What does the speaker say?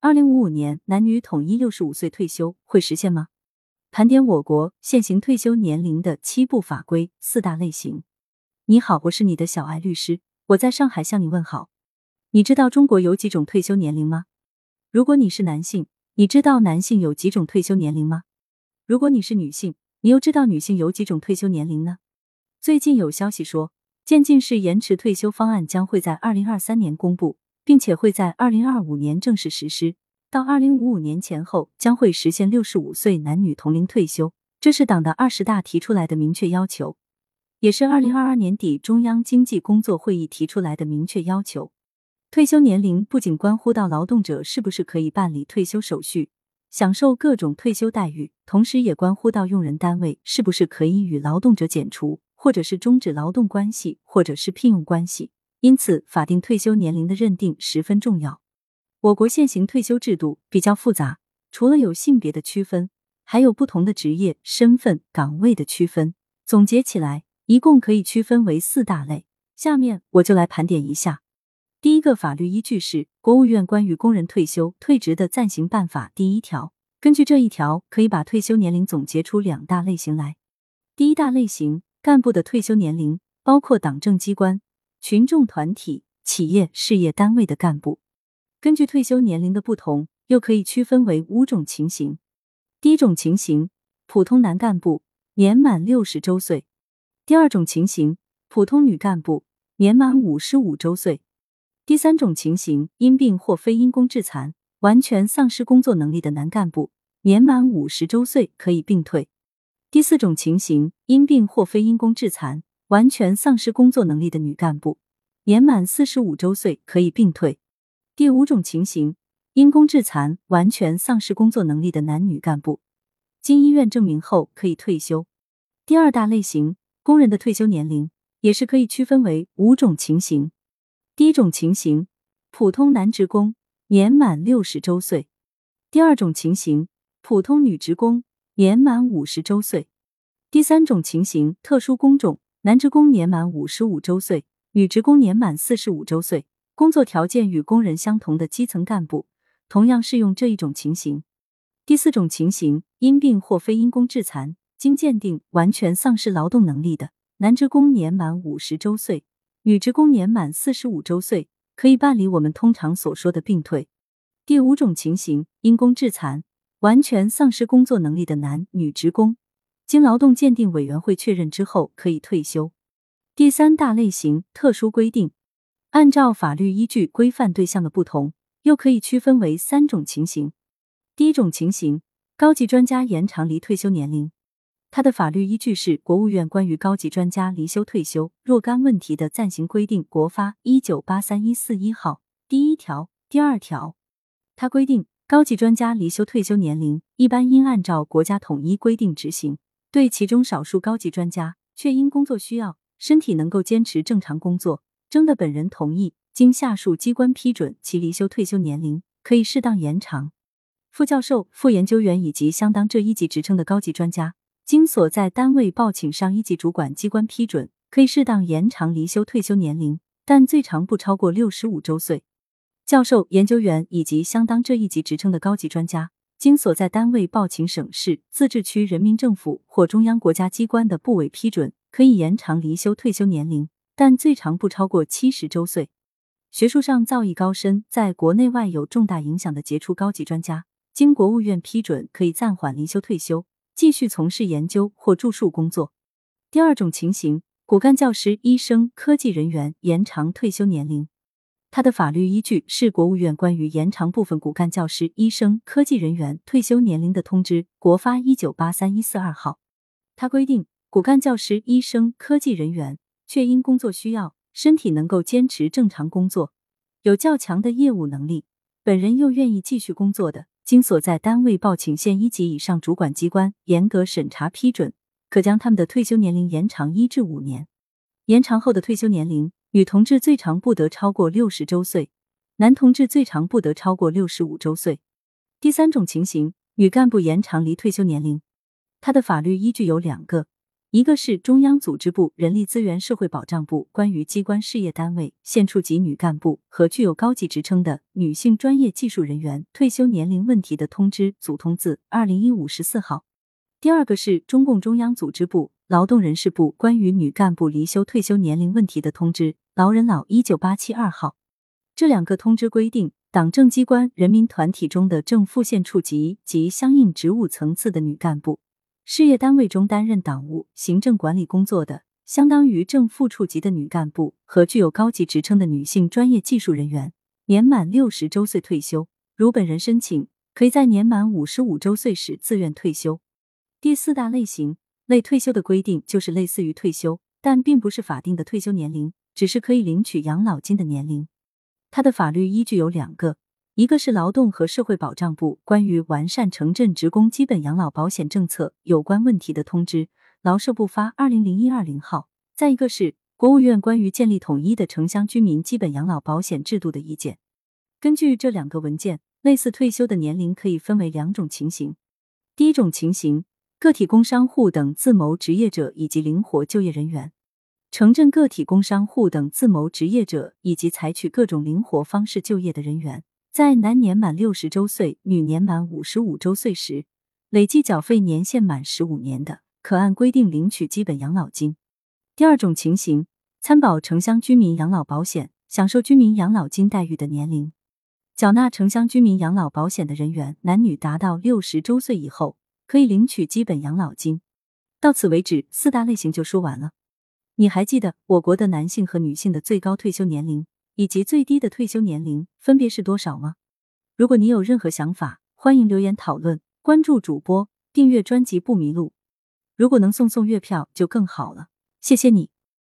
二零五五年男女统一六十五岁退休会实现吗？盘点我国现行退休年龄的七部法规四大类型。你好，我是你的小爱律师，我在上海向你问好。你知道中国有几种退休年龄吗？如果你是男性，你知道男性有几种退休年龄吗？如果你是女性，你又知道女性有几种退休年龄呢？最近有消息说，渐进式延迟退休方案将会在二零二三年公布，并且会在二零二五年正式实施，到二零五五年前后将会实现六十五岁男女同龄退休。这是党的二十大提出来的明确要求，也是二零二二年底中央经济工作会议提出来的明确要求。退休年龄不仅关乎到劳动者是不是可以办理退休手续，享受各种退休待遇，同时也关乎到用人单位是不是可以与劳动者解除，或者是终止劳动关系，或者是聘用关系。因此，法定退休年龄的认定十分重要。我国现行退休制度比较复杂，除了有性别的区分，还有不同的职业、身份、岗位的区分。总结起来，一共可以区分为四大类。下面我就来盘点一下。第一个法律依据是国务院关于工人退休退职的暂行办法第一条。根据这一条，可以把退休年龄总结出两大类型来。第一大类型，干部的退休年龄包括党政机关、群众团体、企业事业单位的干部。根据退休年龄的不同，又可以区分为五种情形。第一种情形，普通男干部年满六十周岁；第二种情形，普通女干部年满五十五周岁。第三种情形，因病或非因公致残，完全丧失工作能力的男干部，年满五十周岁可以并退。第四种情形，因病或非因公致残，完全丧失工作能力的女干部，年满四十五周岁可以并退。第五种情形，因公致残，完全丧失工作能力的男女干部，经医院证明后可以退休。第二大类型，工人的退休年龄也是可以区分为五种情形。第一种情形，普通男职工年满六十周岁；第二种情形，普通女职工年满五十周岁；第三种情形，特殊工种，男职工年满五十五周岁，女职工年满四十五周岁，工作条件与工人相同的基层干部，同样适用这一种情形。第四种情形，因病或非因工致残，经鉴定完全丧失劳动能力的男职工年满五十周岁。女职工年满四十五周岁可以办理我们通常所说的病退。第五种情形，因公致残，完全丧失工作能力的男女职工，经劳动鉴定委员会确认之后可以退休。第三大类型，特殊规定，按照法律依据规范对象的不同，又可以区分为三种情形。第一种情形，高级专家延长离退休年龄。它的法律依据是国务院关于高级专家离休退休若干问题的暂行规定（国发一九八三一四一号）第一条、第二条。它规定，高级专家离休退休年龄一般应按照国家统一规定执行。对其中少数高级专家却因工作需要，身体能够坚持正常工作，征得本人同意，经下述机关批准，其离休退休年龄可以适当延长。副教授、副研究员以及相当这一级职称的高级专家。经所在单位报请上一级主管机关批准，可以适当延长离休退休年龄，但最长不超过六十五周岁。教授、研究员以及相当这一级职称的高级专家，经所在单位报请省市自治区人民政府或中央国家机关的部委批准，可以延长离休退休年龄，但最长不超过七十周岁。学术上造诣高深，在国内外有重大影响的杰出高级专家，经国务院批准，可以暂缓离休退休。继续从事研究或著述工作。第二种情形，骨干教师、医生、科技人员延长退休年龄。它的法律依据是国务院关于延长部分骨干教师、医生、科技人员退休年龄的通知（国发一九八三一四二号）。它规定，骨干教师、医生、科技人员却因工作需要，身体能够坚持正常工作，有较强的业务能力，本人又愿意继续工作的。经所在单位报请县一级以上主管机关严格审查批准，可将他们的退休年龄延长一至五年。延长后的退休年龄，女同志最长不得超过六十周岁，男同志最长不得超过六十五周岁。第三种情形，女干部延长离退休年龄，它的法律依据有两个：一个是中央组织部人力资源社会保障部关于机关事业单位县处级女干部和具有高级职称的女性专业技术人员退休年龄问题的通知（组通字）二零一五十四号。第二个是中共中央组织部劳动人事部关于女干部离休退休年龄问题的通知（劳人老一九八七二号）。这两个通知规定，党政机关、人民团体中的正副县处级及相应职务层次的女干部。事业单位中担任党务、行政管理工作的，相当于正副处级的女干部和具有高级职称的女性专业技术人员，年满六十周岁退休，如本人申请，可以在年满五十五周岁时自愿退休。第四大类型类退休的规定，就是类似于退休，但并不是法定的退休年龄，只是可以领取养老金的年龄。它的法律依据有两个。一个是劳动和社会保障部关于完善城镇职工基本养老保险政策有关问题的通知，劳社部发二零零一二零号；再一个是国务院关于建立统一的城乡居民基本养老保险制度的意见。根据这两个文件，类似退休的年龄可以分为两种情形。第一种情形，个体工商户等自谋职业者以及灵活就业人员，城镇个体工商户等自谋职业者以及采取各种灵活方式就业的人员。在男年满六十周岁、女年满五十五周岁时，累计缴费年限满十五年的，可按规定领取基本养老金。第二种情形，参保城乡居民养老保险、享受居民养老金待遇的年龄，缴纳城乡居民养老保险的人员，男女达到六十周岁以后，可以领取基本养老金。到此为止，四大类型就说完了。你还记得我国的男性和女性的最高退休年龄？以及最低的退休年龄分别是多少吗？如果你有任何想法，欢迎留言讨论。关注主播，订阅专辑不迷路。如果能送送月票就更好了，谢谢你。